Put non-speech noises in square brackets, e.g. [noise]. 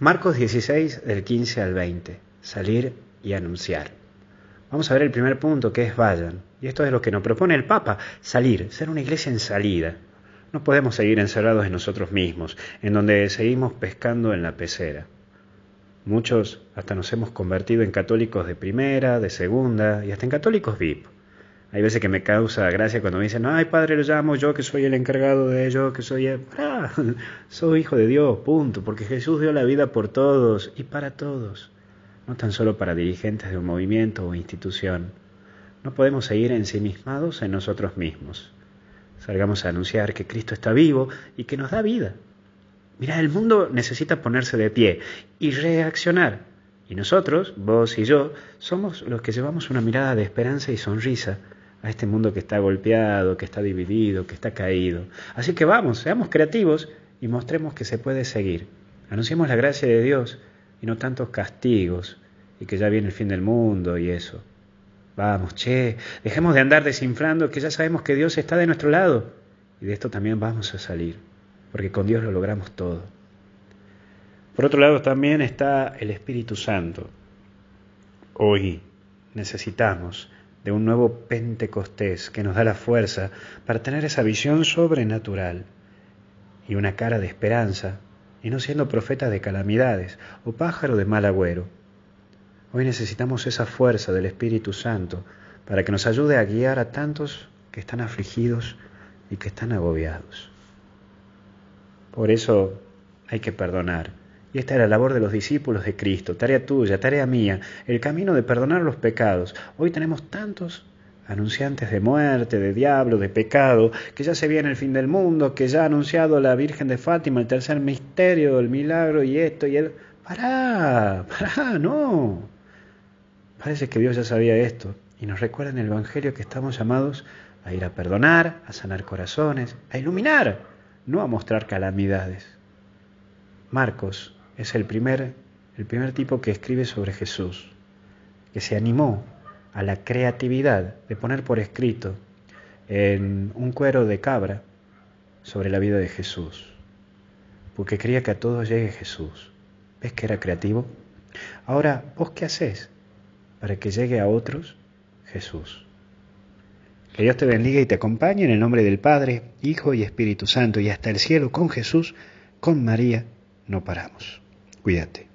Marcos 16 del 15 al 20. Salir y anunciar. Vamos a ver el primer punto que es vayan. Y esto es lo que nos propone el Papa, salir, ser una iglesia en salida. No podemos seguir encerrados en nosotros mismos, en donde seguimos pescando en la pecera. Muchos hasta nos hemos convertido en católicos de primera, de segunda y hasta en católicos VIP. Hay veces que me causa gracia cuando me dicen, ay padre, lo llamo yo que soy el encargado de ello, que soy el... Ah, [laughs] soy hijo de Dios, punto, porque Jesús dio la vida por todos y para todos, no tan solo para dirigentes de un movimiento o institución. No podemos seguir ensimismados en nosotros mismos. Salgamos a anunciar que Cristo está vivo y que nos da vida. Mira, el mundo necesita ponerse de pie y reaccionar. Y nosotros, vos y yo, somos los que llevamos una mirada de esperanza y sonrisa a este mundo que está golpeado, que está dividido, que está caído. Así que vamos, seamos creativos y mostremos que se puede seguir. Anunciemos la gracia de Dios y no tantos castigos y que ya viene el fin del mundo y eso. Vamos, che, dejemos de andar desinflando que ya sabemos que Dios está de nuestro lado y de esto también vamos a salir, porque con Dios lo logramos todo. Por otro lado también está el Espíritu Santo. Hoy necesitamos de un nuevo Pentecostés que nos da la fuerza para tener esa visión sobrenatural y una cara de esperanza, y no siendo profeta de calamidades o pájaro de mal agüero. Hoy necesitamos esa fuerza del Espíritu Santo para que nos ayude a guiar a tantos que están afligidos y que están agobiados. Por eso hay que perdonar y esta es la labor de los discípulos de Cristo, tarea tuya, tarea mía, el camino de perdonar los pecados. Hoy tenemos tantos anunciantes de muerte, de diablo, de pecado, que ya se viene el fin del mundo, que ya ha anunciado la Virgen de Fátima el tercer misterio, el milagro y esto y el... ¡Pará! ¡Pará! ¡No! Parece que Dios ya sabía esto y nos recuerda en el Evangelio que estamos llamados a ir a perdonar, a sanar corazones, a iluminar, no a mostrar calamidades. Marcos es el primer, el primer tipo que escribe sobre Jesús, que se animó a la creatividad de poner por escrito en un cuero de cabra sobre la vida de Jesús, porque quería que a todos llegue Jesús. ¿Ves que era creativo? Ahora, ¿vos qué haces para que llegue a otros Jesús? Que Dios te bendiga y te acompañe en el nombre del Padre, Hijo y Espíritu Santo y hasta el cielo con Jesús, con María, no paramos. Cuídate.